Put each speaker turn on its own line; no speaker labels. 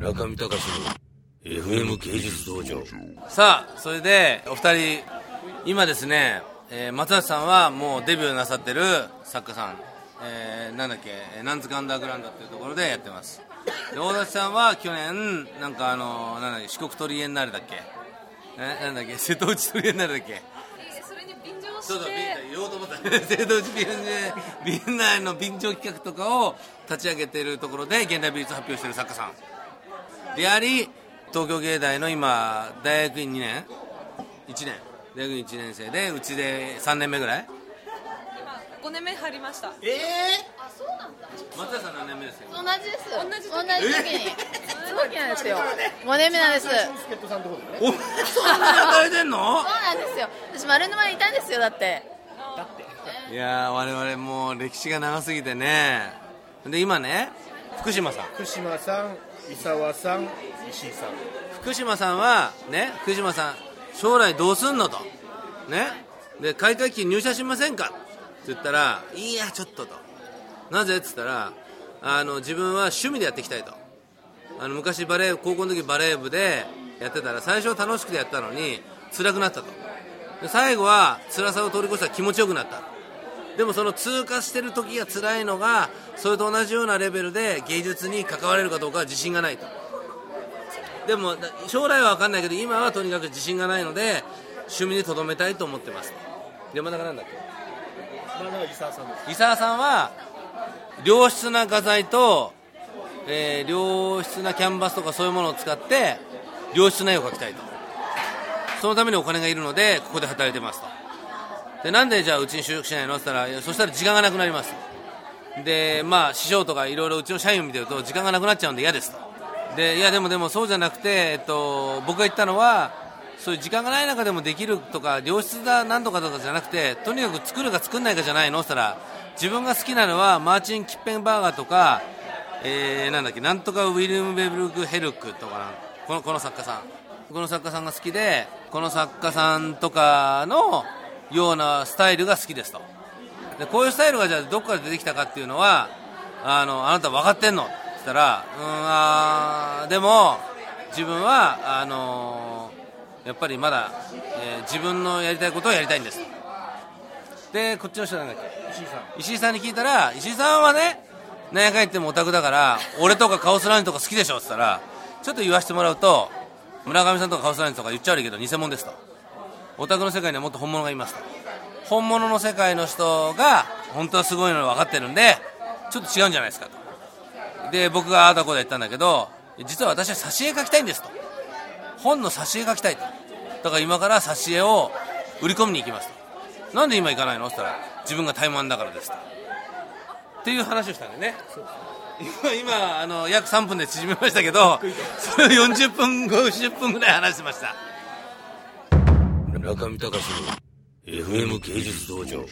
中見隆の FM 芸術道場。さあそれでお二人今ですね、えー松橋さんはもうデビューなさってる作家さん、えーなんだっけえーなんつかアンダーグラウンドっていうところでやってます。で大立さんは去年なんかあのなんだっけ四国トリエンナーレだっけ？えなんだっけ？瀬戸内トリエンナーレだっけ？
それに便乗
そうそう、言おうと思った。瀬戸内ビンで、ビン内の便乗企画とかを立ち上げているところで、現代美術発表している作家さん。であり、東京芸大の今、大学院2年 ?1 年。大学院1年生で、うちで3年目ぐらい。
5年目入りました。
松田さん何年目ですよ
同じです。
同じ時
同じ時に。同期なんですよ。5年目なんです。そう
お前 そんな働いてんの
なんですよ。私丸沼にいたんですよだって。
いやー、我々もう歴史が長すぎてね。で、今ね、福島さん。
福島さん、伊沢さん、石井さん。
福島さんはね福島さん将来どうすんのと。ね。で開会期入社しませんか？って言ったらいやちょっとと。なぜ？って言ったらあの自分は趣味でやっていきたいと。あの昔バレー高校の時バレー部でやってたら最初は楽しくてやったのに辛くなったと。で最後は辛さを通り越したら気持ちよくなったでもその通過してる時が辛いのがそれと同じようなレベルで芸術に関われるかどうかは自信がないと。でも将来は分かんないけど今はとにかく自信がないので趣味にとどめたいと思ってます。山中なんだっけ？
まあ、だから伊沢さんです。
伊沢さんは良質な画材と、えー良質なキャンバスとかそういうものを使って良質な絵を描きたいと。そのためにお金がいるのでここで働いてますと。でなんでじゃあうちに就職しないの？って言ったらそしたら時間がなくなります。でまあ師匠とかいろいろうちの社員を見てると時間がなくなっちゃうんで嫌ですと。でいやでもでもそうじゃなくて、えっと、僕が言ったのはそういう時間がない中でもできるとか良質だなんとかとかじゃなくてとにかく作るか作んないかじゃないの？って言ったら自分が好きなのはマーチン・キッペンバーガーとか、えーなんだっけなんとかウィルム・ベブルク・ヘルクとかこのこの作家さん。この作家さんが好きでこの作家さんとかのようなスタイルが好きですと。でこういうスタイルがじゃあどこから出てきたかっていうのはあのあなた分かってんの？って言ったらうーんあーでも自分はあのーやっぱりまだ、えー自分のやりたいことをやりたいんですでこっちの人なんだっけ？
石井さん。
石井さんに聞いたら石井さんはね何やかん言ってもオタクだから俺とかカオスラーニとか好きでしょって言ったらちょっと言わせてもらうと村上さんとかカオスラーニとか言っちゃ悪いけど偽物ですとオタクの世界にはもっと本物がいます。本物の世界の人が本当はすごいの分かってるんでちょっと違うんじゃないですかと。で僕がああだこうだ言ったんだけど実は私は挿絵描きたいんですと。本の挿絵描きたいと。だから今から挿絵を売り込みに行きますと。なんで今行かないのって言ったら自分がタイマンだからですと。っていう話をしたんだよね。今今あの約3分で縮めましたけどそれを40分50分ぐらい話してました。中見隆の FM 芸術道場。